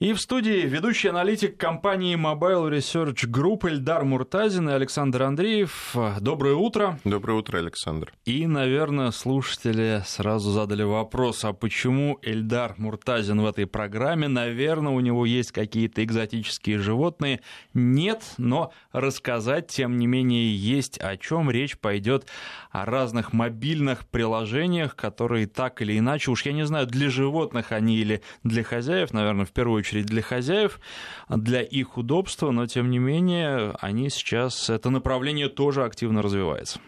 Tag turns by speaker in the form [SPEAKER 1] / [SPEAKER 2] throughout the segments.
[SPEAKER 1] И в студии ведущий аналитик компании Mobile Research Group Эльдар Муртазин и Александр Андреев. Доброе утро.
[SPEAKER 2] Доброе утро, Александр.
[SPEAKER 1] И, наверное, слушатели сразу задали вопрос, а почему Эльдар Муртазин в этой программе? Наверное, у него есть какие-то экзотические животные. Нет, но рассказать, тем не менее, есть о чем речь пойдет о разных мобильных приложениях, которые так или иначе, уж я не знаю, для животных они или для хозяев, наверное, в первую очередь для хозяев, для их удобства, но тем не менее они сейчас, это направление тоже активно развивается.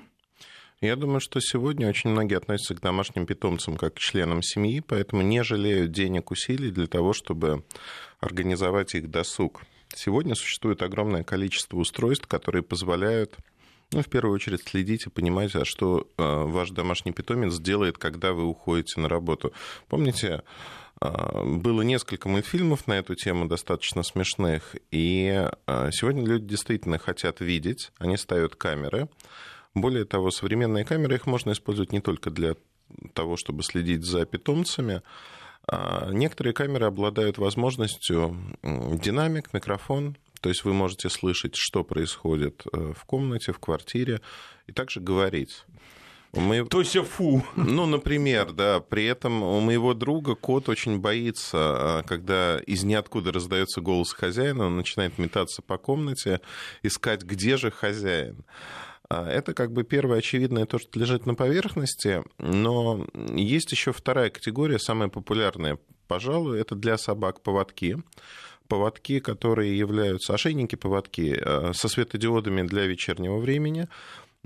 [SPEAKER 2] Я думаю, что сегодня очень многие относятся к домашним питомцам как к членам семьи, поэтому не жалеют денег, усилий для того, чтобы организовать их досуг. Сегодня существует огромное количество устройств, которые позволяют ну, в первую очередь следите, понимаете, а что э, ваш домашний питомец делает, когда вы уходите на работу. Помните, было несколько мультфильмов на эту тему, достаточно смешных, и э, сегодня люди действительно хотят видеть, они ставят камеры. Более того, современные камеры, их можно использовать не только для того, чтобы следить за питомцами, а Некоторые камеры обладают возможностью динамик, микрофон, то есть вы можете слышать, что происходит э, в комнате, в квартире, и также говорить.
[SPEAKER 1] Мы... То есть фу.
[SPEAKER 2] Ну, например, да. При этом у моего друга кот очень боится, а, когда из ниоткуда раздается голос хозяина, он начинает метаться по комнате, искать, где же хозяин. А, это как бы первое очевидное то, что лежит на поверхности, но есть еще вторая категория, самая популярная, пожалуй, это для собак поводки поводки, которые являются ошейники-поводки э, со светодиодами для вечернего времени,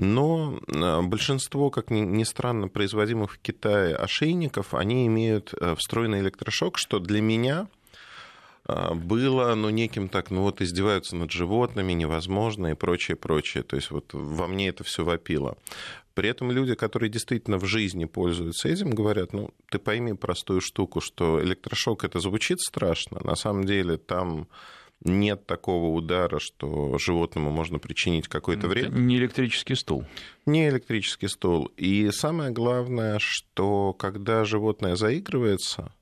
[SPEAKER 2] но э, большинство, как ни странно, производимых в Китае ошейников, они имеют э, встроенный электрошок, что для меня было, ну, неким так, ну, вот издеваются над животными, невозможно и прочее, прочее. То есть вот во мне это все вопило. При этом люди, которые действительно в жизни пользуются этим, говорят, ну, ты пойми простую штуку, что электрошок это звучит страшно, на самом деле там нет такого удара, что животному можно причинить какой-то вред.
[SPEAKER 1] Не электрический стул.
[SPEAKER 2] Не электрический стул. И самое главное, что когда животное заигрывается,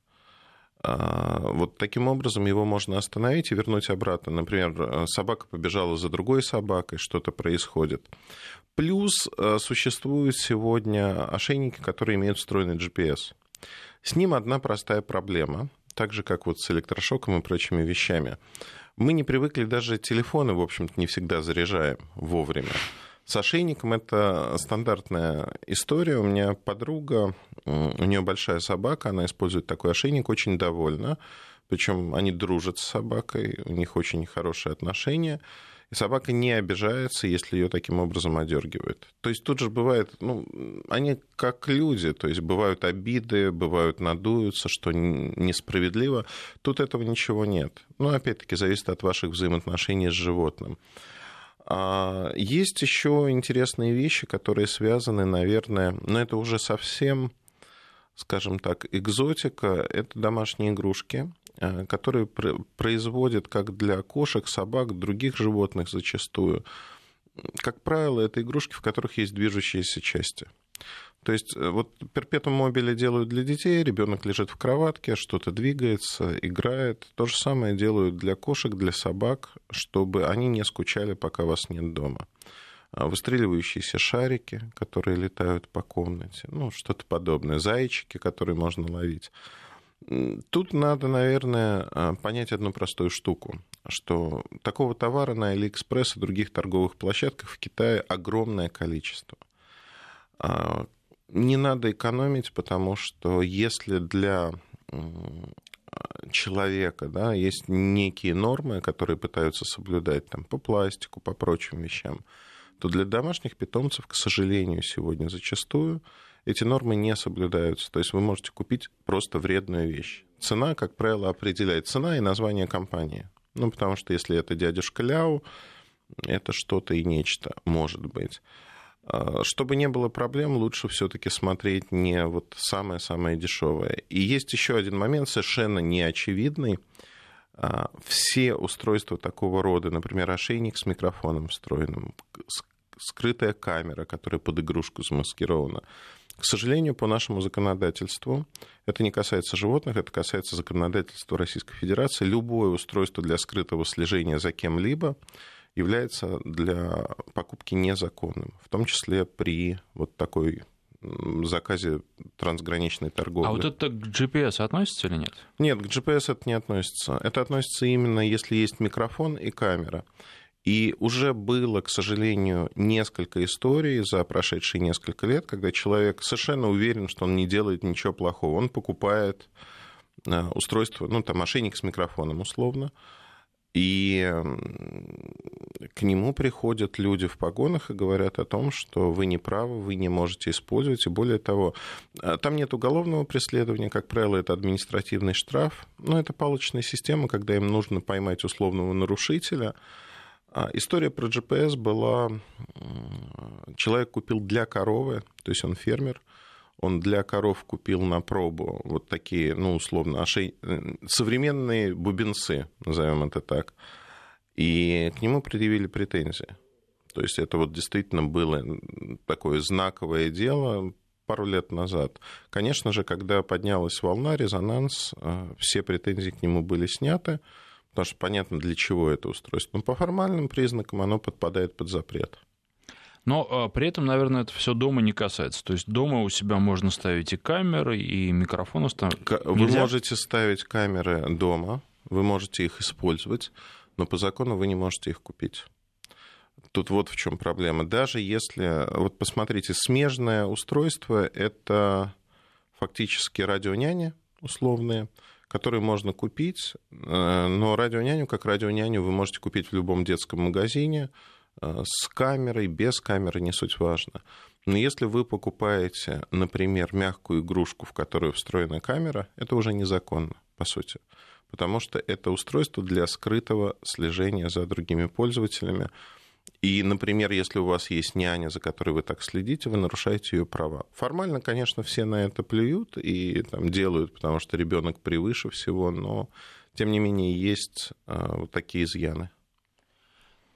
[SPEAKER 2] а, вот таким образом его можно остановить и вернуть обратно. Например, собака побежала за другой собакой, что-то происходит. Плюс э, существуют сегодня ошейники, которые имеют встроенный GPS. С ним одна простая проблема, так же, как вот с электрошоком и прочими вещами. Мы не привыкли даже телефоны, в общем-то, не всегда заряжаем вовремя. С ошейником это стандартная история. У меня подруга, у нее большая собака, она использует такой ошейник, очень довольна. Причем они дружат с собакой, у них очень хорошие отношения. И собака не обижается, если ее таким образом одергивают. То есть тут же бывает, ну, они как люди, то есть бывают обиды, бывают надуются, что несправедливо. Тут этого ничего нет. Но опять-таки зависит от ваших взаимоотношений с животным. А есть еще интересные вещи, которые связаны, наверное, но это уже совсем, скажем так, экзотика. Это домашние игрушки. Э, которые производят как для кошек, собак, других животных зачастую. Как правило, это игрушки, в которых есть движущиеся части. То есть э, вот перпетум мобили делают для детей, ребенок лежит в кроватке, что-то двигается, играет. То же самое делают для кошек, для собак, чтобы они не скучали, пока вас нет дома. А выстреливающиеся шарики, которые летают по комнате, ну, что-то подобное, зайчики, которые можно ловить. Тут надо, наверное, а, понять одну простую штуку, что такого товара на Алиэкспресс и других торговых площадках в Китае огромное количество. А, не надо экономить, потому что если для человека да, есть некие нормы, которые пытаются соблюдать там, по пластику, по прочим вещам, то для домашних питомцев, к сожалению, сегодня зачастую эти нормы не соблюдаются. То есть вы можете купить просто вредную вещь. Цена, как правило, определяет цена и название компании. Ну, потому что если это дядюшка Ляу, это что-то и нечто может быть. А, чтобы не было проблем, лучше все-таки смотреть не вот самое-самое дешевое. И есть еще один момент, совершенно неочевидный. А, все устройства такого рода, например, ошейник с микрофоном встроенным, скрытая камера, которая под игрушку замаскирована, К сожалению, по нашему законодательству, это не касается животных, это касается законодательства Российской Федерации, любое устройство для скрытого слежения за кем-либо является для покупки незаконным, в том числе при вот такой заказе трансграничной торговли.
[SPEAKER 1] А вот это к GPS относится или нет?
[SPEAKER 2] Нет, к GPS это не относится. Это относится именно, если есть микрофон и камера. И уже было, к сожалению, несколько историй за прошедшие несколько лет, когда человек совершенно уверен, что он не делает ничего плохого. Он покупает э, устройство, ну, там, мошенник с микрофоном, условно, и к нему приходят люди в погонах и говорят о том, что вы не правы, вы не можете использовать. И более того, э, там нет уголовного преследования, как правило, это административный штраф. Но это палочная система, когда им нужно поймать условного нарушителя – история про GPS была, человек купил для коровы, то есть он фермер, он для коров купил на пробу вот такие, ну, условно, ошей... современные бубенцы, назовем это так, и к нему предъявили претензии. То есть это вот действительно было такое знаковое дело пару лет назад. Конечно же, когда поднялась волна, резонанс, э, все претензии к нему были сняты, потому что понятно, для чего это устройство. Но по формальным признакам оно подпадает под запрет.
[SPEAKER 1] Но а, при этом, наверное, это все дома не касается. То есть дома у себя можно ставить и камеры, и микрофон установить.
[SPEAKER 2] Вы Нельзя? можете ставить камеры дома, вы можете их использовать, но по закону вы не можете их купить. Тут вот в чем проблема. Даже если, вот посмотрите, смежное устройство это фактически радионяня условные, которые можно купить, э, но радионяню, как радионяню, вы можете купить в любом детском магазине, э, с камерой, без камеры, не суть важно. Но если вы покупаете, например, мягкую игрушку, в которую встроена камера, это уже незаконно, по сути. Потому что это устройство для скрытого слежения за другими пользователями. И, например, если у вас есть няня, за которой вы так следите, вы нарушаете ее права. Формально, конечно, все на это плюют и там, делают, потому что ребенок превыше всего, но тем не менее есть а, вот такие изъяны.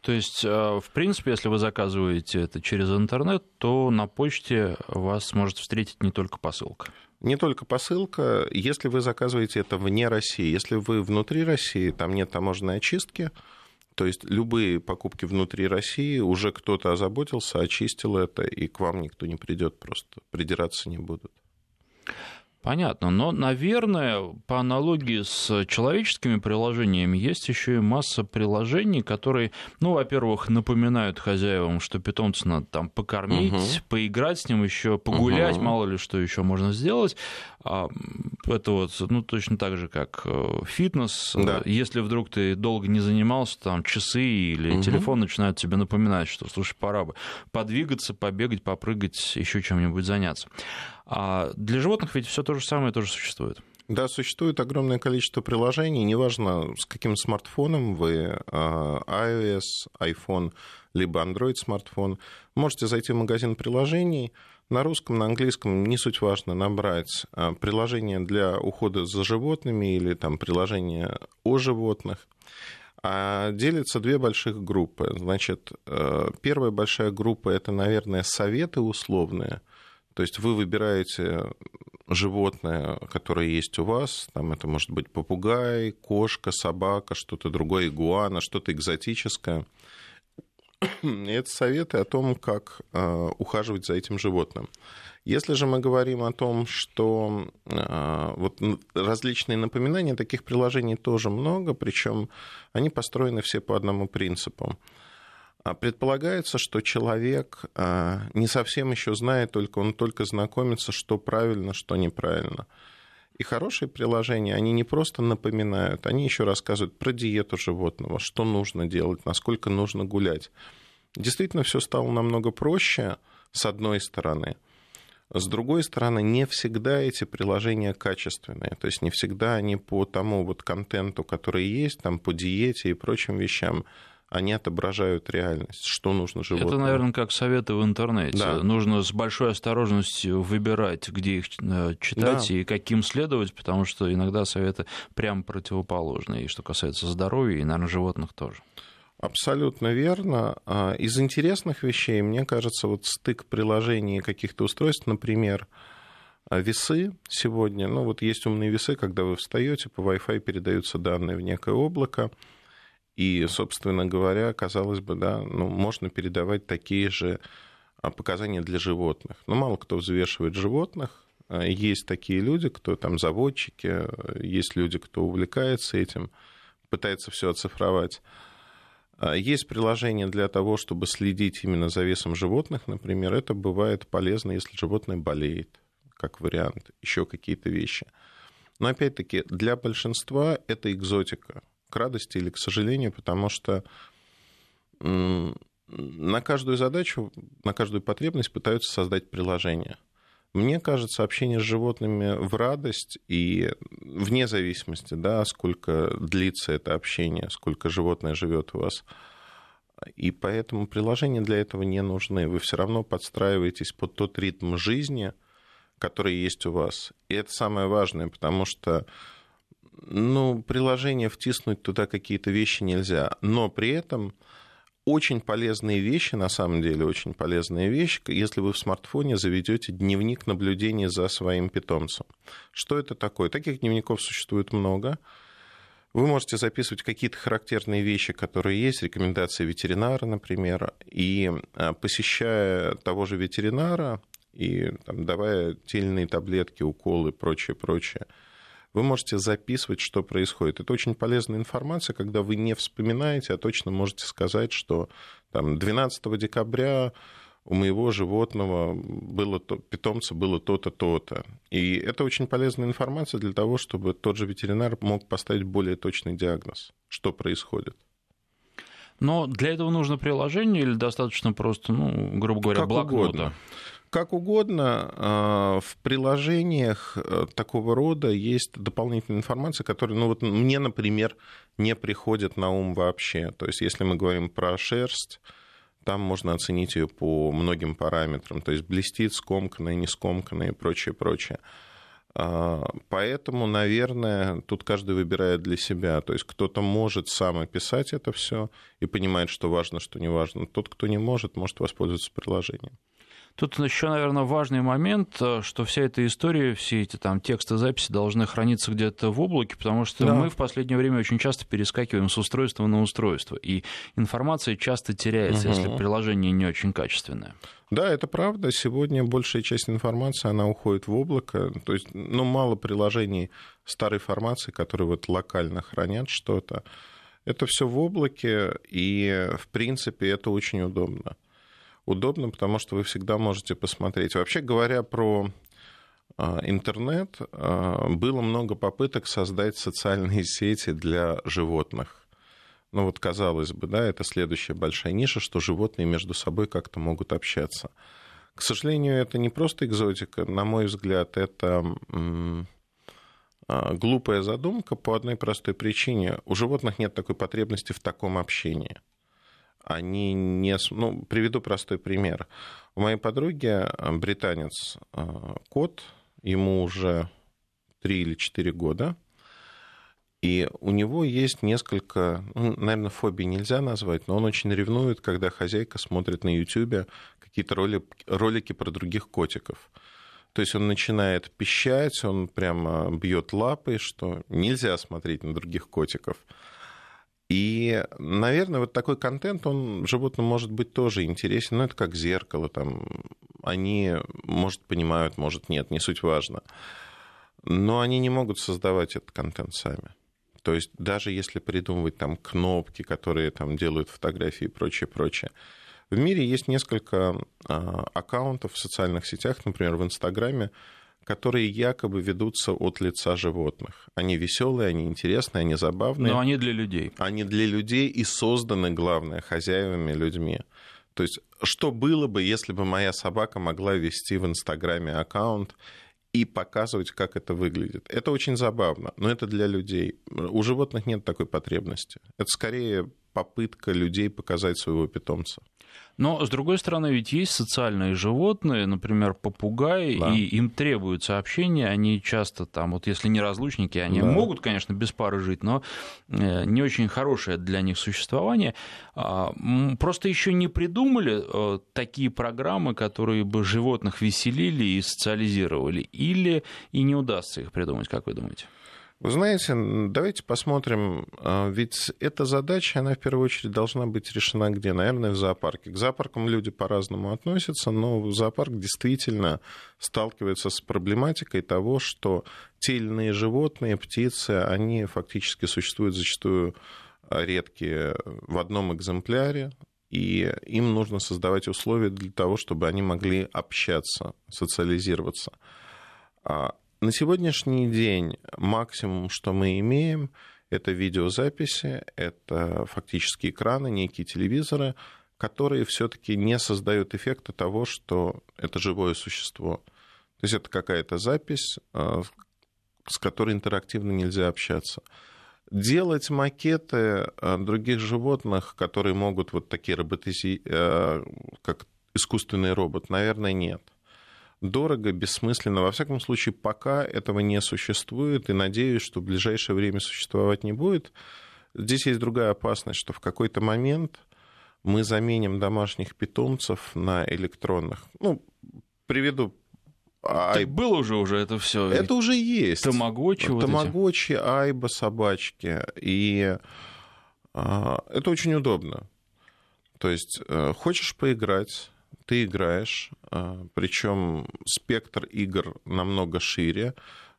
[SPEAKER 1] То есть, а, в принципе, если вы заказываете это через интернет, то на почте вас может встретить не только посылка.
[SPEAKER 2] Не только посылка. Если вы заказываете это вне России, если вы внутри России, там нет таможенной очистки, то есть любые покупки внутри России уже кто-то озаботился, очистил это, и к вам никто не придет, просто придираться не будут.
[SPEAKER 1] Понятно, но, наверное, по аналогии с человеческими приложениями есть еще и масса приложений, которые, ну, во-первых, напоминают хозяевам, что питомца надо там покормить, угу. поиграть с ним еще, погулять, угу. мало ли что еще можно сделать. А, это вот, ну, точно так же, как э, фитнес. Да. Если вдруг ты долго не занимался, там часы или угу. телефон начинают тебе напоминать, что, слушай, пора бы подвигаться, побегать, попрыгать, еще чем-нибудь заняться. А для животных ведь все то же самое тоже существует.
[SPEAKER 2] Да, существует огромное количество приложений, неважно, с каким смартфоном вы, а, iOS, iPhone, либо Android смартфон, можете зайти в магазин приложений, на русском, на английском, не суть важно, набрать а, приложение для ухода за животными или там приложение о животных. А делятся две больших группы. Значит, э, первая большая группа – это, наверное, советы условные – то есть вы выбираете животное, которое есть у вас, там это может быть попугай, кошка, собака, что-то другое, игуана, что-то экзотическое. И это советы о том, как э, ухаживать за этим животным. Если же мы говорим о том, что э, вот различные напоминания, таких приложений тоже много, причем они построены все по одному принципу. А предполагается, что человек а, не совсем еще знает, только он только знакомится, что правильно, что неправильно. И хорошие приложения, они не просто напоминают, они еще рассказывают про диету животного, что нужно делать, насколько нужно гулять. Действительно, все стало намного проще, с одной стороны. С другой стороны, не всегда эти приложения качественные. То есть не всегда они по тому вот контенту, который есть, там, по диете и прочим вещам, они отображают реальность, что нужно животному.
[SPEAKER 1] Это, наверное, как советы в интернете. Да. Нужно с большой осторожностью выбирать, где их э, читать да. и каким следовать, потому что иногда советы прям противоположные, и что касается здоровья, и, наверное, животных тоже.
[SPEAKER 2] Абсолютно верно. А, из интересных вещей, мне кажется, вот стык приложений каких-то устройств, например, а, весы сегодня. Ну, вот есть умные весы, когда вы встаете, по Wi-Fi передаются данные в некое облако. И, собственно говоря, казалось бы, да, ну, можно передавать такие же а, показания для животных. Но мало кто взвешивает животных. Есть такие люди, кто там заводчики, есть люди, кто увлекается этим, пытается все оцифровать. А, есть приложение для того, чтобы следить именно за весом животных, например. Это бывает полезно, если животное болеет, как вариант, еще какие-то вещи. Но опять-таки, для большинства это экзотика, к радости или к сожалению, потому что на каждую задачу, на каждую потребность пытаются создать приложение – мне кажется, общение с животными в радость и вне зависимости, да, сколько длится это общение, сколько животное живет у вас. И поэтому приложения для этого не нужны. Вы все равно подстраиваетесь под тот ритм жизни, который есть у вас. И это самое важное, потому что ну, приложение втиснуть туда какие-то вещи нельзя. Но при этом очень полезные вещи, на самом деле очень полезная вещь, если вы в смартфоне заведете дневник наблюдения за своим питомцем. Что это такое? Таких дневников существует много. Вы можете записывать какие-то характерные вещи, которые есть, рекомендации ветеринара, например, и а, посещая того же ветеринара и там, давая те или иные таблетки, уколы и прочее, прочее, вы можете записывать, что происходит. Это очень полезная информация, когда вы не вспоминаете, а точно можете сказать, что там, 12 декабря у моего животного было то, питомца было то-то, то-то. И это очень полезная информация для того, чтобы тот же ветеринар мог поставить более точный диагноз, что происходит.
[SPEAKER 1] Но для этого нужно приложение или достаточно просто, ну, грубо говоря, как блокнота? Угодно.
[SPEAKER 2] Как угодно, а, в приложениях э, такого рода есть дополнительная информация, которая, ну вот мне, например, не приходит на ум вообще. То есть, если мы говорим про шерсть, там можно оценить ее по многим параметрам, то есть блестит, скомканная, не скомканная и прочее, прочее. А, поэтому, наверное, тут каждый выбирает для себя. То есть кто-то может сам описать это все и понимает, что важно, что не важно. Тот, кто не может, может воспользоваться приложением.
[SPEAKER 1] Тут еще, наверное, важный момент, э, что вся эта история, все эти там тексты записи должны храниться где-то в облаке, потому что да. мы в последнее время очень часто перескакиваем с устройства на устройство, и информация часто теряется, угу. если приложение не очень качественное.
[SPEAKER 2] Да, это правда. Сегодня большая часть информации, она уходит в облако. То есть, ну, мало приложений старой формации, которые вот локально хранят что-то. Это все в облаке, и, в принципе, это очень удобно удобно, потому что вы всегда можете посмотреть. Вообще говоря про а, интернет, а, было много попыток создать социальные сети для животных. Ну вот казалось бы, да, это следующая большая ниша, что животные между собой как-то могут общаться. К сожалению, это не просто экзотика, на мой взгляд, это а, глупая задумка по одной простой причине. У животных нет такой потребности в таком общении они не... Ну, приведу простой пример. У моей подруги э, британец э, кот, ему уже 3 или 4 года, и у него есть несколько, ну, наверное, фобий нельзя назвать, но он очень ревнует, когда хозяйка смотрит на YouTube какие-то роли, ролики про других котиков. То есть он начинает пищать, он прямо бьет лапой, что нельзя смотреть на других котиков. И, наверное, вот такой контент, он животным может быть тоже интересен, но это как зеркало, там, они, может, понимают, может, нет, не суть важно. Но они не могут создавать этот контент сами. То есть даже если придумывать там кнопки, которые там делают фотографии и прочее, прочее. В мире есть несколько а, аккаунтов в социальных сетях, например, в Инстаграме, которые якобы ведутся от лица животных. Они веселые, они интересные, они забавные.
[SPEAKER 1] Но они для людей.
[SPEAKER 2] Они для людей и созданы, главное, хозяевами людьми. То есть, что было бы, если бы моя собака могла вести в Инстаграме аккаунт и показывать, как это выглядит. Это очень забавно, но это для людей. У животных нет такой потребности. Это скорее попытка людей показать своего питомца.
[SPEAKER 1] Но, с другой стороны, ведь есть социальные животные, например, попугаи, да. и им требуется общение, они часто там, вот если не разлучники, они да. могут, конечно, без пары жить, но э, не очень хорошее для них существование. А, просто еще не придумали э, такие программы, которые бы животных веселили и социализировали, или и не удастся их придумать, как вы думаете?
[SPEAKER 2] Вы знаете, давайте посмотрим, а, ведь эта задача, она в первую очередь должна быть решена где? Наверное, в зоопарке. К зоопаркам люди по-разному относятся, но зоопарк действительно сталкивается с проблематикой того, что те или иные животные, птицы, они фактически существуют зачастую а, редкие в одном экземпляре, и им нужно создавать условия для того, чтобы они могли общаться, социализироваться. На сегодняшний день максимум, что мы имеем, это видеозаписи, это фактически экраны, некие телевизоры, которые все-таки не создают эффекта того, что это живое существо. То есть это какая-то запись, э, с которой интерактивно нельзя общаться. Делать макеты э, других животных, которые могут вот такие роботизи... Э, как искусственный робот, наверное, нет дорого, бессмысленно. Во всяком случае, пока этого не существует, и надеюсь, что в ближайшее время существовать не будет. Здесь есть другая опасность, что в какой-то момент мы заменим домашних питомцев на электронных. Ну, приведу
[SPEAKER 1] Ай... Так было уже уже это все.
[SPEAKER 2] Это уже есть.
[SPEAKER 1] Тамагочи.
[SPEAKER 2] Тамагочи, вот айба, собачки. И а, это очень удобно. То есть, э, хочешь поиграть, ты играешь, а, причем спектр игр намного шире.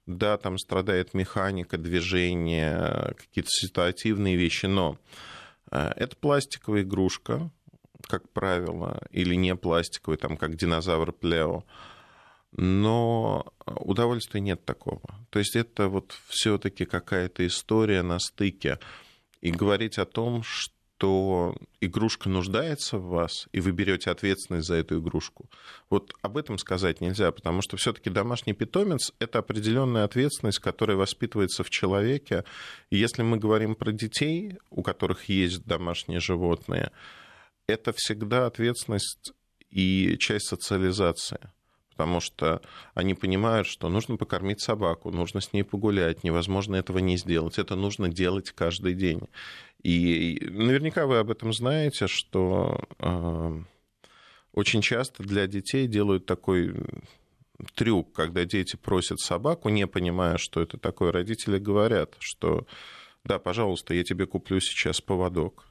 [SPEAKER 2] Да, там страдает механика, движение, какие-то ситуативные вещи, но а, это пластиковая игрушка, как правило, или не пластиковый, там, как динозавр Плео, но удовольствия нет такого. То есть это вот все-таки какая-то история на стыке. И говорить о том, что что игрушка нуждается в вас, и вы берете ответственность за эту игрушку. Вот об этом сказать нельзя, потому что все-таки домашний питомец это определенная ответственность, которая воспитывается в человеке. И если мы говорим про детей, у которых есть домашние животные, это всегда ответственность и часть социализации потому что они понимают, что нужно покормить собаку, нужно с ней погулять, невозможно этого не сделать, это нужно делать каждый день. И наверняка вы об этом знаете, что э, очень часто для детей делают такой трюк, когда дети просят собаку, не понимая, что это такое, родители говорят, что да, пожалуйста, я тебе куплю сейчас поводок,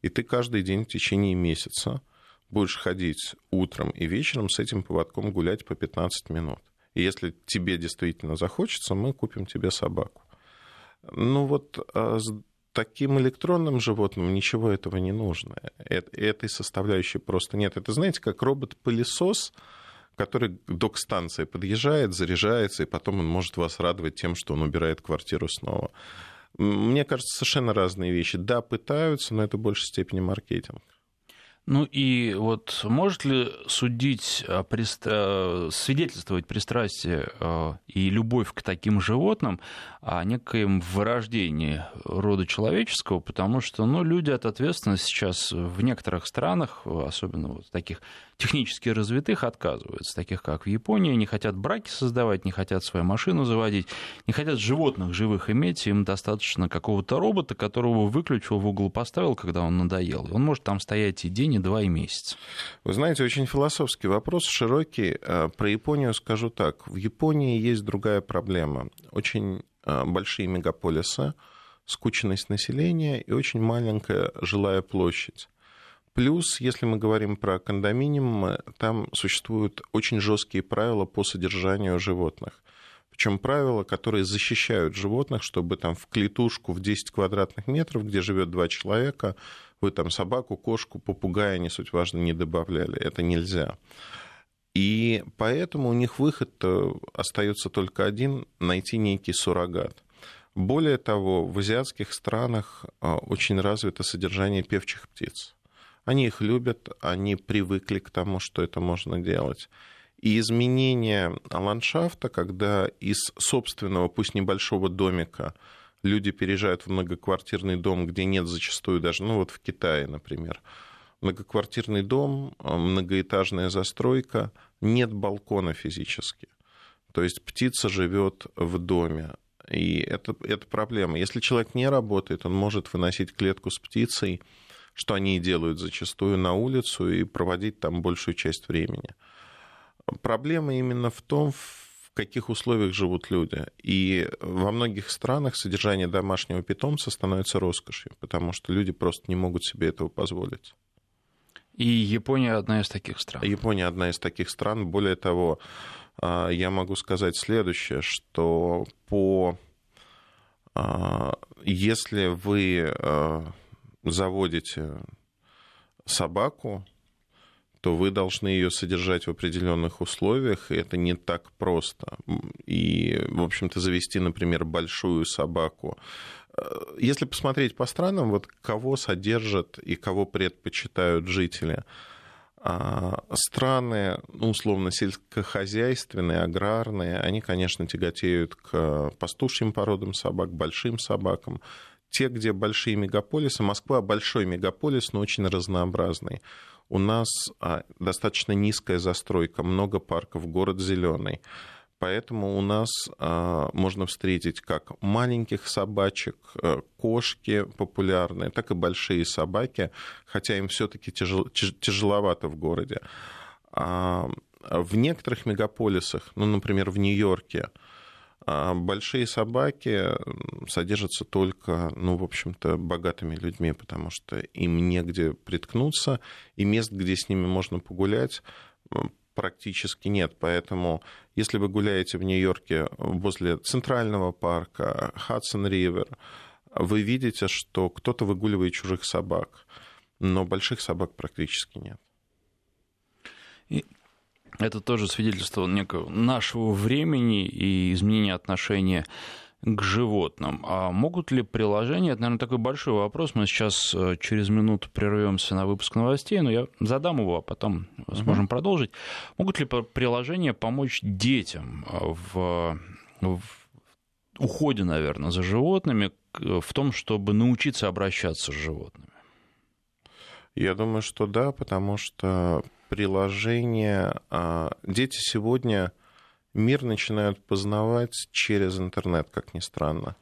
[SPEAKER 2] и ты каждый день в течение месяца будешь ходить утром и вечером с этим поводком гулять по 15 минут. И если тебе действительно захочется, мы купим тебе собаку. Ну вот а с таким электронным животным ничего этого не нужно. Этой составляющей просто нет. Это, знаете, как робот-пылесос, который к док-станции подъезжает, заряжается, и потом он может вас радовать тем, что он убирает квартиру снова. Мне кажется, совершенно разные вещи. Да, пытаются, но это в большей степени маркетинг.
[SPEAKER 1] Ну и вот может ли судить, э, э, свидетельствовать пристрастие э, и любовь к таким животным о некоем вырождении рода человеческого, потому что ну, люди от ответственности сейчас в некоторых странах, особенно вот таких технически развитых, отказываются, таких как в Японии, не хотят браки создавать, не хотят свою машину заводить, не хотят животных живых иметь, им достаточно какого-то робота, которого выключил, в угол поставил, когда он надоел, он может там стоять и день, и два, и месяц.
[SPEAKER 2] Вы знаете, очень философский вопрос, широкий. Про Японию скажу так. В Японии есть другая проблема. Очень Э, большие мегаполисы, скученность населения и очень маленькая жилая площадь. Плюс, если мы говорим про кондоминиумы, там существуют очень жесткие правила по содержанию животных. Причем правила, которые защищают животных, чтобы там в клетушку в 10 квадратных метров, где живет два человека, вы там собаку, кошку, попугая, не суть важно, не добавляли. Это нельзя. И поэтому у них выход остается только один – найти некий суррогат. Более того, в азиатских странах а, очень развито содержание певчих птиц. Они их любят, они привыкли к тому, что это можно делать. И изменение ландшафта, когда из собственного, пусть небольшого домика, люди переезжают в многоквартирный дом, где нет зачастую даже, ну вот в Китае, например, многоквартирный дом, многоэтажная застройка, нет балкона физически. То есть птица живет в доме. И это, это проблема. Если человек не работает, он может выносить клетку с птицей, что они и делают зачастую на улицу, и проводить там большую часть времени. Проблема именно в том, в каких условиях живут люди. И во многих странах содержание домашнего питомца становится роскошью, потому что люди просто не могут себе этого позволить.
[SPEAKER 1] И Япония одна из таких стран.
[SPEAKER 2] Япония одна из таких стран. Более того, а, я могу сказать следующее, что по а, если вы а, заводите собаку, то вы должны ее содержать в определенных условиях, и это не так просто. И, в общем-то, завести, например, большую собаку. Если посмотреть по странам, вот кого содержат и кого предпочитают жители – а страны, ну, условно, сельскохозяйственные, аграрные, они, конечно, тяготеют к пастушьим породам собак, большим собакам. Те, где большие мегаполисы, Москва большой мегаполис, но очень разнообразный. У нас а, достаточно низкая застройка, много парков, город зеленый. Поэтому у нас а, можно встретить как маленьких собачек, э, кошки популярные, так и большие собаки, хотя им все-таки тяжел, тяжеловато в городе. А, в некоторых мегаполисах, ну, например, в Нью-Йорке, а, большие собаки содержатся только, ну, в общем-то, богатыми людьми, потому что им негде приткнуться, и мест, где с ними можно погулять, практически нет. Поэтому, если вы гуляете в Нью-Йорке возле Центрального парка, Хадсон-Ривер, вы видите, что кто-то выгуливает чужих собак, но больших собак практически нет.
[SPEAKER 1] И это тоже свидетельство некого нашего времени и изменения отношения к животным. А могут ли приложения, это, наверное, такой большой вопрос, мы сейчас э, через минуту прервемся на выпуск новостей, но я задам его, а потом сможем uh-huh. продолжить. Могут ли приложения помочь детям в, в уходе, наверное, за животными, в том, чтобы научиться обращаться с животными?
[SPEAKER 2] Я думаю, что да, потому что приложения... А, дети сегодня мир начинают познавать через интернет, как ни странно.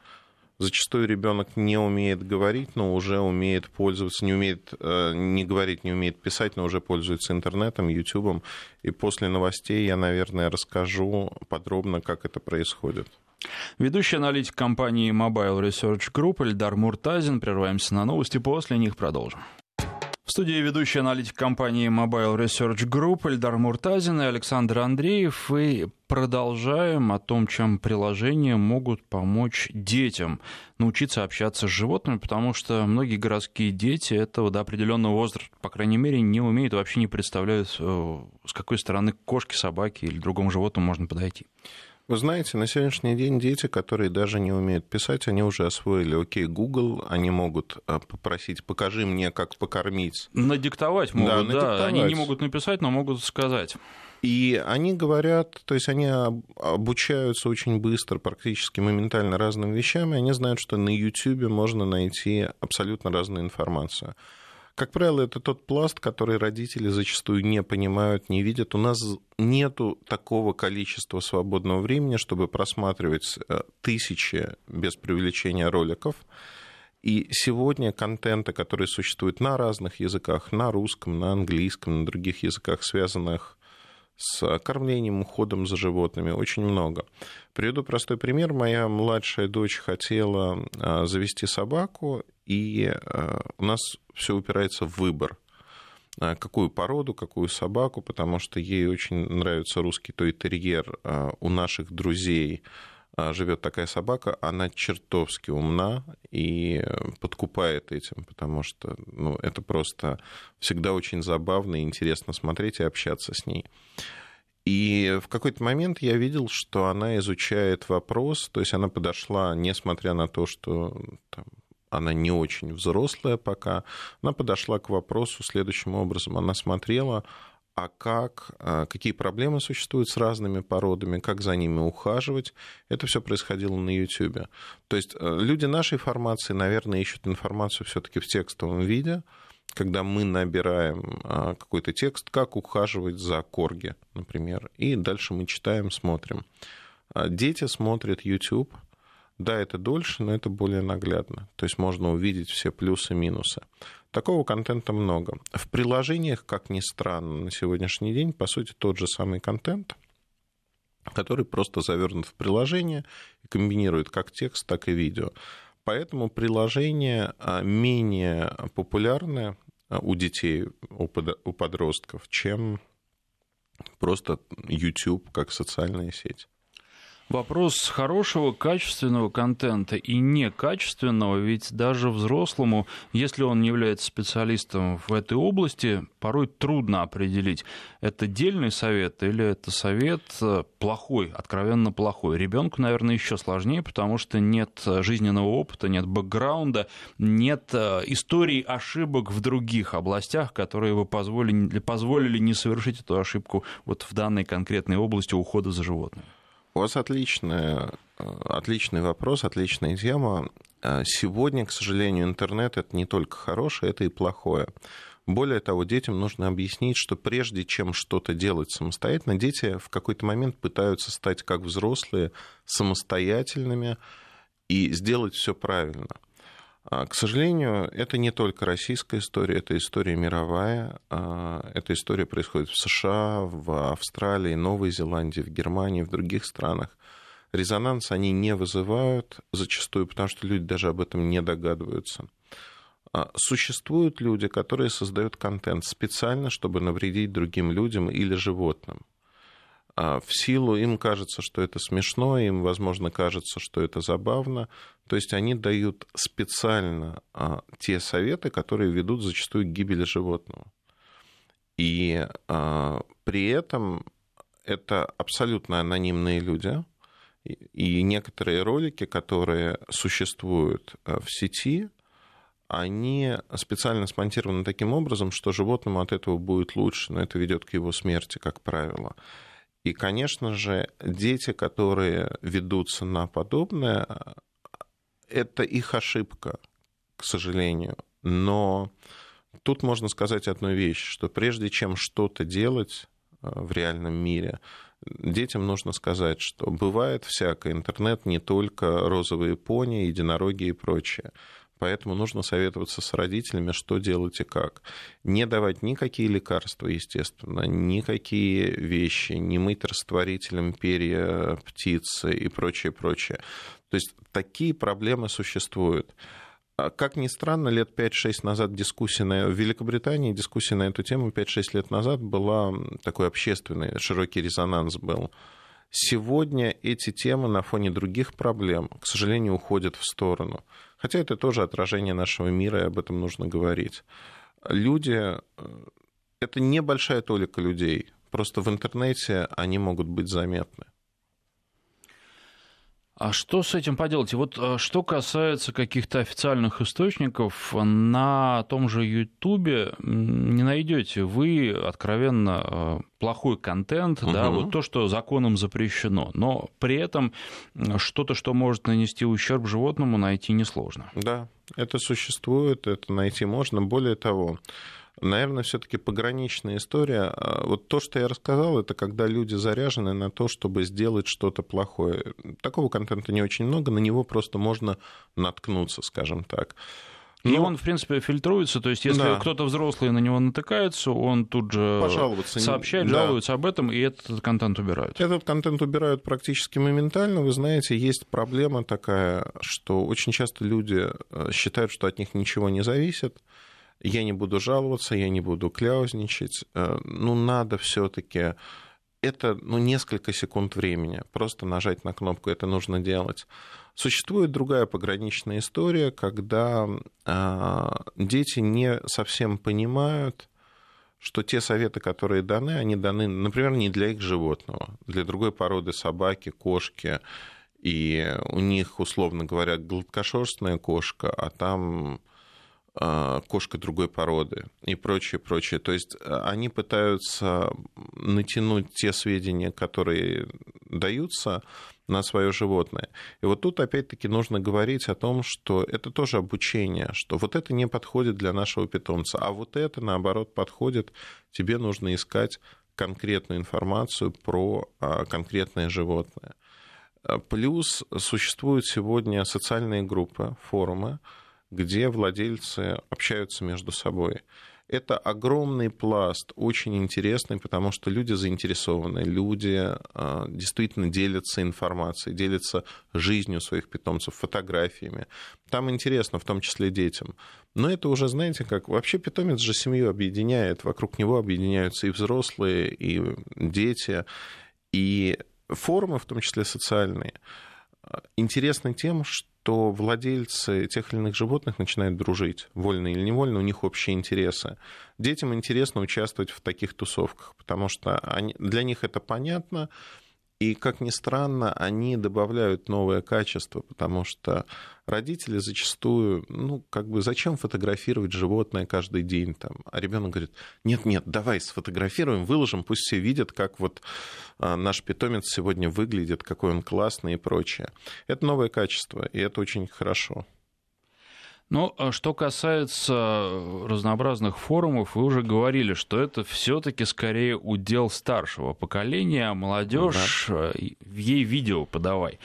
[SPEAKER 2] Зачастую ребенок не умеет говорить, но уже умеет пользоваться, не умеет э, не говорить, не умеет писать, но уже пользуется интернетом, ютубом. И после новостей я, наверное, расскажу подробно, как это происходит.
[SPEAKER 1] Ведущий аналитик компании Mobile Research Group Эльдар Муртазин. Прерываемся на новости, после них продолжим. В студии ведущий аналитик компании Mobile Research Group Эльдар Муртазин и Александр Андреев. И продолжаем о том, чем приложения могут помочь детям научиться общаться с животными, потому что многие городские дети этого до определенного возраста, по крайней мере, не умеют, вообще не представляют, э, с какой стороны к кошке, собаке или другому животному можно подойти.
[SPEAKER 2] Вы знаете, на сегодняшний день дети, которые даже не умеют писать, они уже освоили окей, Google, они могут э, попросить, покажи мне, как покормить.
[SPEAKER 1] Надиктовать могут, да, надиктовать. да. Они не могут написать, но могут сказать.
[SPEAKER 2] И они говорят, то есть они обучаются очень быстро, практически моментально разным вещам, и они знают, что на YouTube можно найти абсолютно разную информацию. Как правило, это тот пласт, который родители зачастую не понимают, не видят. У нас нету такого количества свободного времени, чтобы просматривать э, тысячи, без преувеличения, роликов. И сегодня контента, который существует на разных языках, на русском, на английском, на других языках, связанных с кормлением, уходом за животными, очень много. Приведу простой пример. Моя младшая дочь хотела э, завести собаку, и э, у нас все упирается в выбор э, какую породу, какую собаку, потому что ей очень нравится русский той-терьер. У наших друзей живет такая собака, она чертовски умна и подкупает этим, потому что ну, это просто всегда очень забавно и интересно смотреть и общаться с ней. И в какой-то момент я видел, что она изучает вопрос, то есть она подошла, несмотря на то, что там, она не очень взрослая пока, она подошла к вопросу следующим образом. Она смотрела, а как, а, какие проблемы существуют с разными породами, как за ними ухаживать. Это все происходило на YouTube. То есть э, люди нашей формации, наверное, ищут информацию все-таки в текстовом виде, когда мы набираем а, какой-то текст, как ухаживать за корги, например, и дальше мы читаем, смотрим. А, дети смотрят YouTube, да, это дольше, но это более наглядно. То есть можно увидеть все плюсы и минусы. Такого контента много. В приложениях, как ни странно, на сегодняшний день, по сути, тот же самый контент, который просто завернут в приложение и комбинирует как текст, так и видео. Поэтому приложения а, менее популярны а, у детей, у подростков, чем просто YouTube как социальная сеть.
[SPEAKER 1] Вопрос хорошего, качественного контента и некачественного, ведь даже взрослому, если он не является специалистом в этой области, порой трудно определить, это дельный совет или это совет э, плохой, откровенно плохой. Ребенку, наверное, еще сложнее, потому что нет жизненного опыта, нет бэкграунда, нет э, истории ошибок в других областях, которые бы позволили, позволили не совершить эту ошибку вот в данной конкретной области ухода за животным.
[SPEAKER 2] У вас отличная, отличный вопрос, отличная тема. Сегодня, к сожалению, интернет это не только хорошее, это и плохое. Более того, детям нужно объяснить, что прежде чем что-то делать самостоятельно, дети в какой-то момент пытаются стать как взрослые, самостоятельными и сделать все правильно. А, к сожалению, это не только российская история, это история мировая. А, эта история происходит в США, в Австралии, Новой Зеландии, в Германии, в других странах. Резонанс они не вызывают зачастую, потому что люди даже об этом не догадываются. А, существуют люди, которые создают контент специально, чтобы навредить другим людям или животным. В силу им кажется, что это смешно, им, возможно, кажется, что это забавно, то есть они дают специально а, те советы, которые ведут зачастую к гибели животного. И а, при этом это абсолютно анонимные люди. И некоторые ролики, которые существуют а, в сети, они специально смонтированы таким образом, что животному от этого будет лучше, но это ведет к его смерти, как правило. И, конечно же, дети, которые ведутся на подобное, это их ошибка, к сожалению. Но тут можно сказать одну вещь, что прежде чем что-то делать э, в реальном мире, детям нужно сказать, что бывает всякое. Интернет не только розовые пони, единороги и прочее. Поэтому нужно советоваться с родителями, что делать и как. Не давать никакие лекарства, естественно, никакие вещи, не мыть растворителем перья птицы и прочее, прочее. То есть такие проблемы существуют. А как ни странно, лет 5-6 назад дискуссия на... в Великобритании дискуссия на эту тему 5-6 лет назад была такой общественный, широкий резонанс был. Сегодня эти темы на фоне других проблем, к сожалению, уходят в сторону. Хотя это тоже отражение нашего мира, и об этом нужно говорить. Люди, э, это небольшая толика людей, просто в интернете они могут быть заметны.
[SPEAKER 1] А что с этим поделать? И вот э, что касается каких-то официальных источников, на том же Ютубе не найдете вы откровенно э, плохой контент, угу. да, вот то, что законом запрещено, но при этом что-то, что может нанести ущерб животному, найти несложно.
[SPEAKER 2] Да, это существует, это найти можно. Более того, Наверное, все-таки пограничная история. А вот то, что я рассказал, это когда люди заряжены на то, чтобы сделать что-то плохое. Такого контента не очень много, на него просто можно наткнуться, скажем так.
[SPEAKER 1] И ну, он, в принципе, фильтруется. То есть, если да. кто-то взрослый на него натыкается, он тут же сообщает, да. жалуется об этом, и этот контент убирают.
[SPEAKER 2] Этот контент убирают практически моментально. Вы знаете, есть проблема такая, что очень часто люди э, считают, что от них ничего не зависит я не буду жаловаться, я не буду кляузничать. Э, ну, надо все-таки это ну, несколько секунд времени. Просто нажать на кнопку это нужно делать. Существует другая пограничная история, когда э, дети не совсем понимают, что те советы, которые даны, они даны, например, не для их животного, для другой породы собаки, кошки, и у них, условно говоря, гладкошерстная кошка, а там кошка другой породы и прочее, прочее. То есть э, они пытаются натянуть те сведения, которые даются, на свое животное. И вот тут опять-таки нужно говорить о том, что это тоже обучение, что вот это не подходит для нашего питомца, а вот это, наоборот, подходит, тебе нужно искать конкретную информацию про а, конкретное животное. Плюс существуют сегодня социальные группы, форумы, где владельцы общаются между собой. Это огромный пласт, очень интересный, потому что люди заинтересованы, люди а, действительно делятся информацией, делятся жизнью своих питомцев, фотографиями. Там интересно, в том числе детям. Но это уже, знаете, как вообще питомец же семью объединяет, вокруг него объединяются и взрослые, и дети, и форумы, в том числе социальные, интересны тем, что владельцы тех или иных животных начинают дружить, вольно или невольно, у них общие интересы. Детям интересно участвовать в таких тусовках, потому что они, для них это понятно, и, как ни странно, они добавляют новое качество, потому что родители зачастую, ну, как бы, зачем фотографировать животное каждый день там? А ребенок говорит, нет-нет, давай сфотографируем, выложим, пусть все видят, как вот а, наш питомец сегодня выглядит, какой он классный и прочее. Это новое качество, и это очень хорошо.
[SPEAKER 1] Но ну, а что касается разнообразных форумов, вы уже говорили, что это все-таки скорее удел старшего поколения, а молодежь да. Э, ей видео подавай.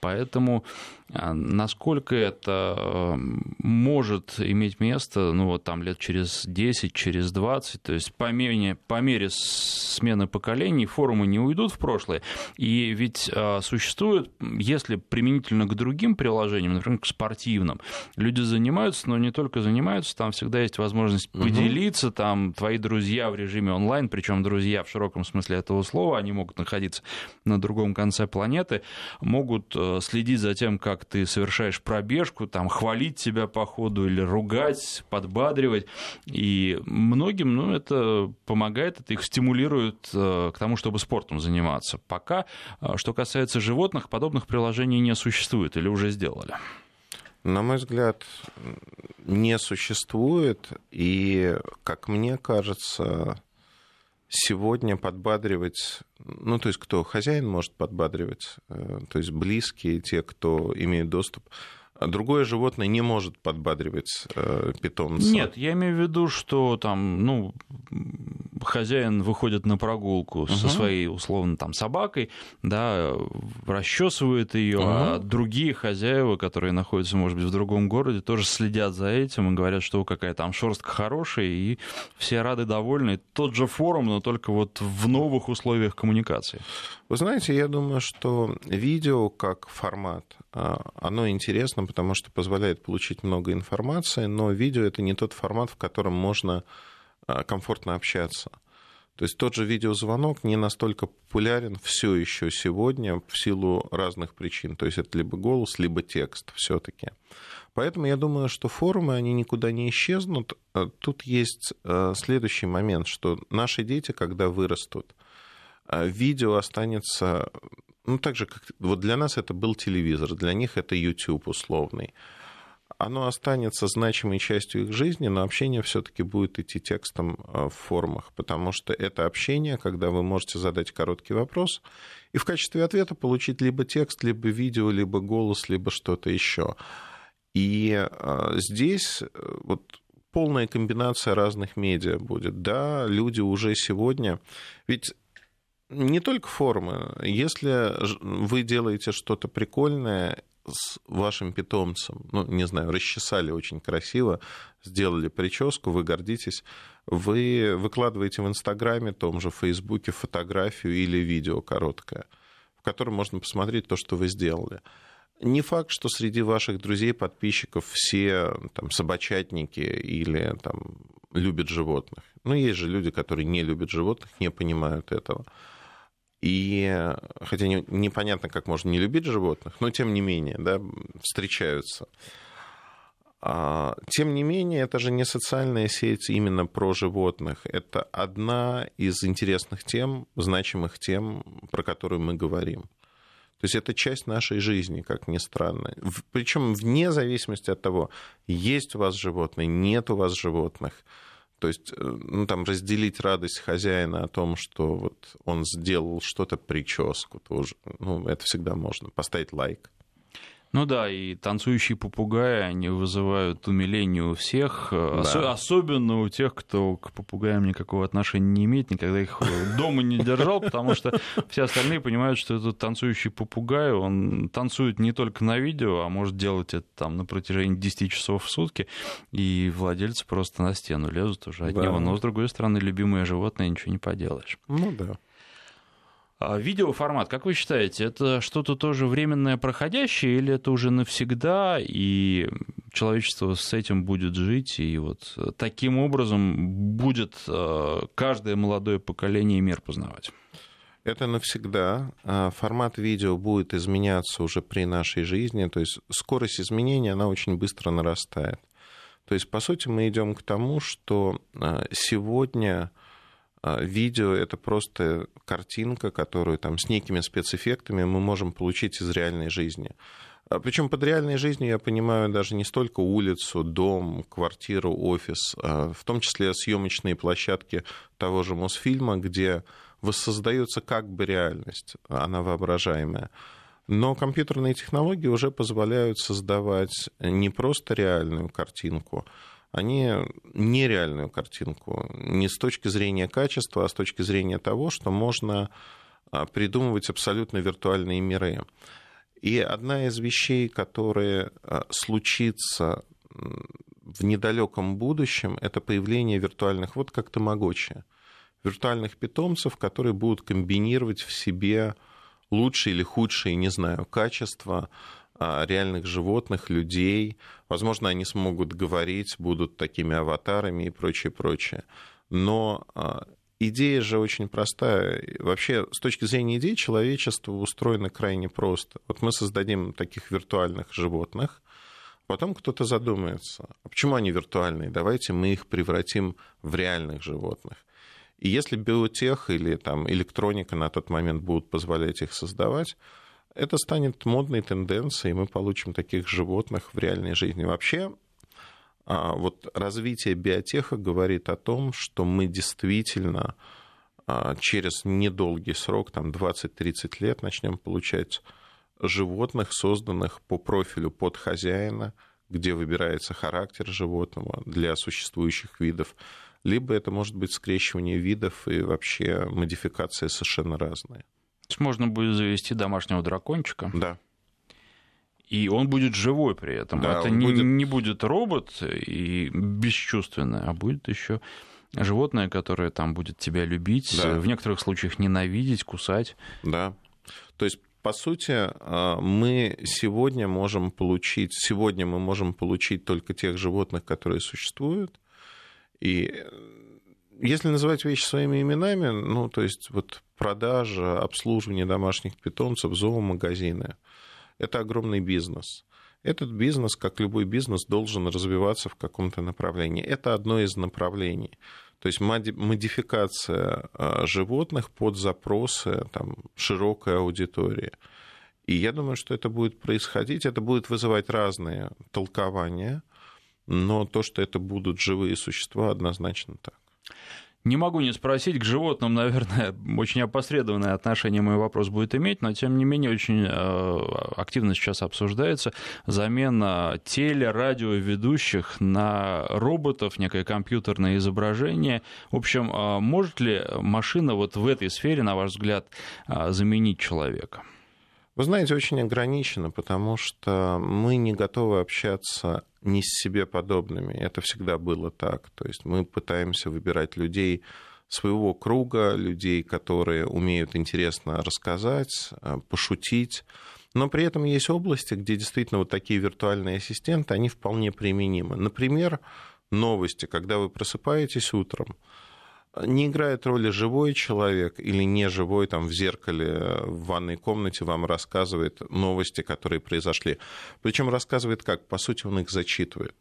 [SPEAKER 1] Поэтому насколько это эм, может иметь место, ну, вот там лет через 10, через 20, то есть по мере, по мере смены поколений форумы не уйдут в прошлое, и ведь а, существует, если применительно к другим приложениям, например, к спортивным, люди занимаются, но не только занимаются, там всегда есть возможность угу. поделиться, там твои друзья в режиме онлайн, причем друзья в широком смысле этого слова, они могут находиться на другом конце планеты, могут э, следить за тем, как как ты совершаешь пробежку, там, хвалить тебя по ходу или ругать, подбадривать. И многим ну, это помогает, это их стимулирует э, к тому, чтобы спортом заниматься. Пока, э, что касается животных, подобных приложений не существует или уже сделали.
[SPEAKER 2] На мой взгляд, не существует. И, как мне кажется, сегодня подбадривать, ну, то есть кто? Хозяин может подбадривать, э, то есть близкие, те, кто имеет доступ, другое животное не может подбадривать э, питомца.
[SPEAKER 1] Нет, я имею в виду, что там, ну, хозяин выходит на прогулку угу. со своей, условно, там, собакой, да, расчесывает ее, угу. а другие хозяева, которые находятся, может быть, в другом городе, тоже следят за этим и говорят, что какая там шерстка хорошая, и все рады, довольны. Тот же форум, но только вот в новых условиях коммуникации.
[SPEAKER 2] Вы знаете, я думаю, что видео как формат, а, оно интересно, потому что позволяет получить много информации, но видео это не тот формат, в котором можно а, комфортно общаться. То есть тот же видеозвонок не настолько популярен все еще сегодня в силу разных причин. То есть это либо голос, либо текст все-таки. Поэтому я думаю, что форумы, они никуда не исчезнут. А, тут есть следующий момент, что наши дети, когда вырастут, а видео останется, ну, так же, как вот для нас это был телевизор, для них это YouTube условный. Оно останется значимой частью их жизни, но общение все-таки будет идти текстом а, в формах, потому что это общение, когда вы можете задать короткий вопрос и в качестве ответа получить либо текст, либо видео, либо голос, либо что-то еще. И а, здесь э, вот полная комбинация разных медиа будет. Да, люди уже сегодня... Ведь не только формы. Если вы делаете что-то прикольное с вашим питомцем, ну, не знаю, расчесали очень красиво, сделали прическу, вы гордитесь, вы выкладываете в Инстаграме, том же Фейсбуке фотографию или видео короткое, в котором можно посмотреть то, что вы сделали. Не факт, что среди ваших друзей, подписчиков все там, собачатники или там, любят животных. Но есть же люди, которые не любят животных, не понимают этого. И хотя не, непонятно, как можно не любить животных, но тем не менее, да, встречаются. А, тем не менее, это же не социальная сеть именно про животных. Это одна из интересных тем, значимых тем, про которые мы говорим. То есть это часть нашей жизни, как ни странно. Причем вне зависимости от того, есть у вас животные, нет у вас животных. То есть, э, ну, там, разделить радость хозяина о том, что вот он сделал что-то, прическу тоже, ну, это всегда можно. Поставить лайк.
[SPEAKER 1] Ну да, и танцующие попугаи, они вызывают умиление у всех, да. ос- особенно у тех, кто к попугаям никакого отношения не имеет, никогда их дома не держал, потому что все остальные понимают, что этот танцующий попугай, он танцует не только на видео, а может делать это там на протяжении 10 часов в сутки, и владельцы просто на стену лезут уже от да. него. Но, с другой стороны, любимое животное, ничего не поделаешь.
[SPEAKER 2] Ну да.
[SPEAKER 1] А видеоформат, как вы считаете, это что-то тоже временное проходящее или это уже навсегда, и человечество с этим будет жить, и вот таким образом будет э, каждое молодое поколение мир познавать?
[SPEAKER 2] Это навсегда. А формат видео будет изменяться уже при нашей жизни, то есть скорость изменения, она очень быстро нарастает. То есть, по сути, мы идем к тому, что а, сегодня видео — это просто картинка, которую там с некими спецэффектами мы можем получить из реальной жизни. А, Причем под реальной жизнью я понимаю даже не столько улицу, дом, квартиру, офис, а в том числе съемочные площадки того же Мосфильма, где воссоздается как бы реальность, она воображаемая. Но компьютерные технологии уже позволяют создавать не просто реальную картинку, они нереальную картинку, не с точки зрения качества, а с точки зрения того, что можно а, придумывать абсолютно виртуальные миры. И одна из вещей, которые а, случится в недалеком будущем, это появление виртуальных, вот как тамагочи, виртуальных питомцев, которые будут комбинировать в себе лучшие или худшие, не знаю, качества реальных животных, людей. Возможно, они смогут говорить, будут такими аватарами и прочее, прочее. Но а, идея же очень простая. Вообще, с точки зрения идей, человечество устроено крайне просто. Вот мы создадим таких виртуальных животных, потом кто-то задумается, а почему они виртуальные? Давайте мы их превратим в реальных животных. И если биотех или там, электроника на тот момент будут позволять их создавать, это станет модной тенденцией, и мы получим таких животных в реальной жизни. Вообще, а, вот развитие биотеха говорит о том, что мы действительно а, через недолгий срок, там 20-30 лет, начнем получать животных, созданных по профилю под хозяина, где выбирается характер животного для существующих видов, либо это может быть скрещивание видов и вообще модификация совершенно разные.
[SPEAKER 1] То есть можно будет завести домашнего дракончика.
[SPEAKER 2] Да.
[SPEAKER 1] И он будет живой при этом. Да, Это не будет... не будет робот и бесчувственный, а будет еще животное, которое там будет тебя любить, да. в некоторых случаях ненавидеть, кусать.
[SPEAKER 2] Да. То есть по сути, а, мы сегодня можем получить, сегодня мы можем получить только тех животных, которые существуют, и если называть вещи своими именами, ну, то есть вот продажа, обслуживание домашних питомцев, зоомагазины, это огромный бизнес. Этот бизнес, как любой бизнес, должен развиваться в каком-то направлении. Это одно из направлений. То есть модификация а, животных под запросы там, широкой аудитории. И я думаю, что это будет происходить, это будет вызывать разные толкования, но то, что это будут живые существа, однозначно так.
[SPEAKER 1] Не могу не спросить, к животным, наверное, очень опосредованное отношение мой вопрос будет иметь, но тем не менее очень э, активно сейчас обсуждается замена теле, радио ведущих на роботов, некое компьютерное изображение. В общем, э, может ли машина вот в этой сфере, на ваш взгляд, э, заменить человека?
[SPEAKER 2] Вы знаете, очень ограничено, потому что мы не готовы общаться не с себе подобными. Это всегда было так. То есть мы пытаемся выбирать людей своего круга, людей, которые умеют интересно рассказать, э, пошутить. Но при этом есть области, где действительно вот такие виртуальные ассистенты, они вполне применимы. Например, новости, когда вы просыпаетесь утром, не играет роли живой человек или не живой, там в зеркале в ванной комнате вам рассказывает новости, которые произошли. Причем рассказывает как? По сути, он их зачитывает.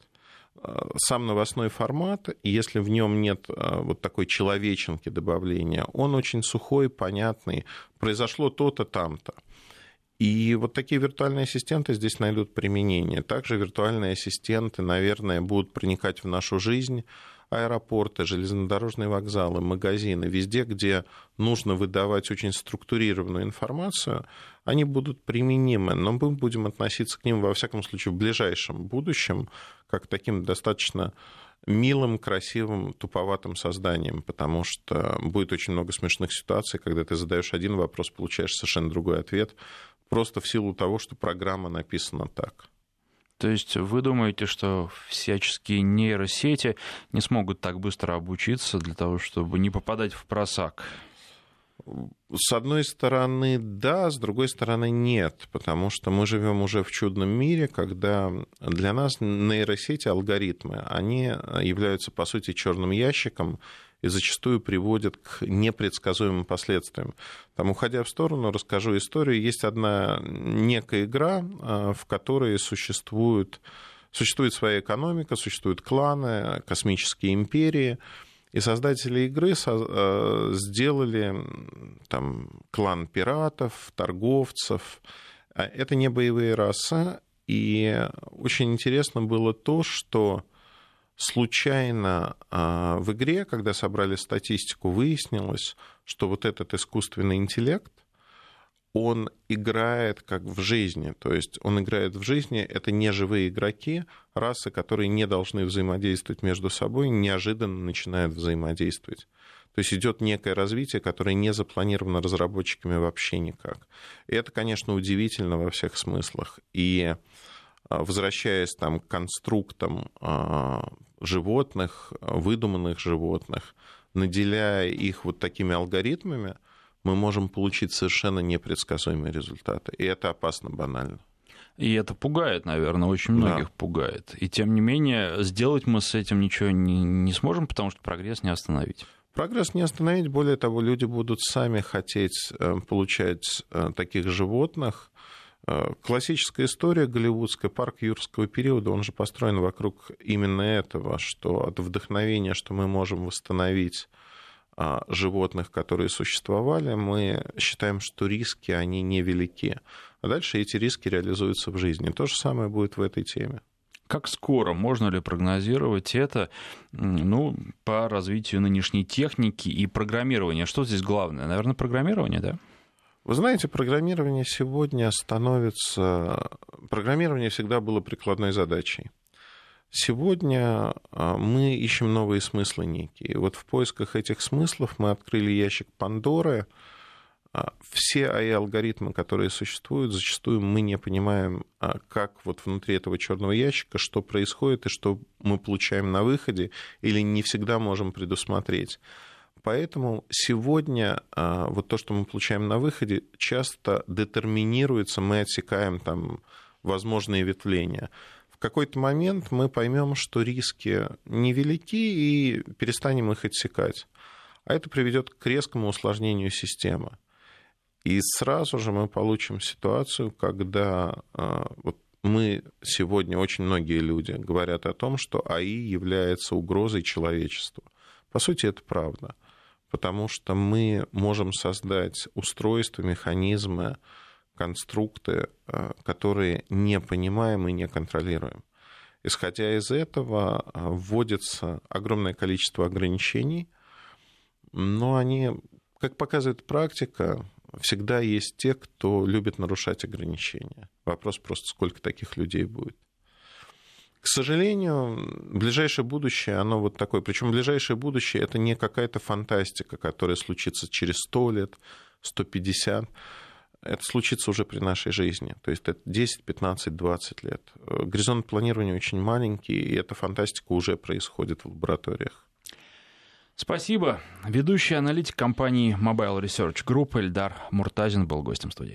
[SPEAKER 2] Сам новостной формат, если в нем нет а, вот такой человеченки добавления, он очень сухой, понятный. Произошло то-то, там-то. И вот такие виртуальные ассистенты здесь найдут применение. Также виртуальные ассистенты, наверное, будут проникать в нашу жизнь аэропорты, железнодорожные вокзалы, магазины, везде, где нужно выдавать очень структурированную информацию, они будут применимы, но мы будем относиться к ним, во всяком случае, в ближайшем будущем, как к таким достаточно милым, красивым, туповатым созданием, потому что будет очень много смешных ситуаций, когда ты задаешь один вопрос, получаешь совершенно другой ответ, просто в силу того, что программа написана так.
[SPEAKER 1] То есть вы думаете, что всяческие нейросети не смогут так быстро обучиться для того, чтобы не попадать в просак?
[SPEAKER 2] С одной стороны, да, с другой стороны, нет, потому что мы живем уже в чудном мире, когда для нас нейросети, алгоритмы, они являются, по сути, черным ящиком, и зачастую приводят к непредсказуемым последствиям. Там, уходя в сторону, расскажу историю. Есть одна некая игра, а, в которой существует, существует своя экономика, существуют кланы, космические империи. И создатели игры а, сделали там, клан пиратов, торговцев. А это не боевые расы. И очень интересно было то, что случайно а, в игре, когда собрали статистику, выяснилось, что вот этот искусственный интеллект, он играет как в жизни. То есть он играет в жизни, это не живые игроки, расы, которые не должны взаимодействовать между собой, неожиданно начинают взаимодействовать. То есть идет некое развитие, которое не запланировано разработчиками вообще никак. И это, конечно, удивительно во всех смыслах. И возвращаясь там, к конструктам а, животных, выдуманных животных, наделяя их вот такими алгоритмами, мы можем получить совершенно непредсказуемые результаты. И это опасно банально.
[SPEAKER 1] И это пугает, наверное, очень многих да. пугает. И тем не менее, сделать мы с этим ничего не, не сможем, потому что прогресс не остановить.
[SPEAKER 2] Прогресс не остановить. Более того, люди будут сами хотеть э, получать э, таких животных, классическая история голливудская, парк юрского периода, он же построен вокруг именно этого, что от вдохновения, что мы можем восстановить а, животных, которые существовали, мы считаем, что риски, они невелики. А дальше эти риски реализуются в жизни. То же самое будет в этой теме.
[SPEAKER 1] Как скоро можно ли прогнозировать это ну, по развитию нынешней техники и программирования? Что здесь главное? Наверное, программирование, да?
[SPEAKER 2] Вы знаете, программирование сегодня становится... Программирование всегда было прикладной задачей. Сегодня а, мы ищем новые смыслы некие. Вот в поисках этих смыслов мы открыли ящик Пандоры. А, все AI-алгоритмы, которые существуют, зачастую мы не понимаем, а, как вот внутри этого черного ящика, что происходит и что мы получаем на выходе, или не всегда можем предусмотреть. Поэтому сегодня а, вот то, что мы получаем на выходе, часто детерминируется, мы отсекаем там возможные ветвления. В какой-то момент мы поймем, что риски невелики и перестанем их отсекать. А это приведет к резкому усложнению системы. И сразу же мы получим ситуацию, когда а, вот мы сегодня, очень многие люди говорят о том, что АИ является угрозой человечеству. По сути, это правда потому что мы можем создать устройства, механизмы, конструкты, э, которые не понимаем и не контролируем. Исходя из этого, э, вводится огромное количество ограничений, но они, как показывает практика, всегда есть те, кто любит нарушать ограничения. Вопрос просто, сколько таких людей будет. К сожалению, ближайшее будущее, оно вот такое. Причем ближайшее будущее это не какая-то фантастика, которая случится через 100 лет, 150. Это случится уже при нашей жизни. То есть это 10, 15, 20 лет. Горизонт планирования очень маленький, и эта фантастика уже происходит в лабораториях.
[SPEAKER 1] Спасибо. Ведущий аналитик компании Mobile Research Group Эльдар Муртазин был гостем студии.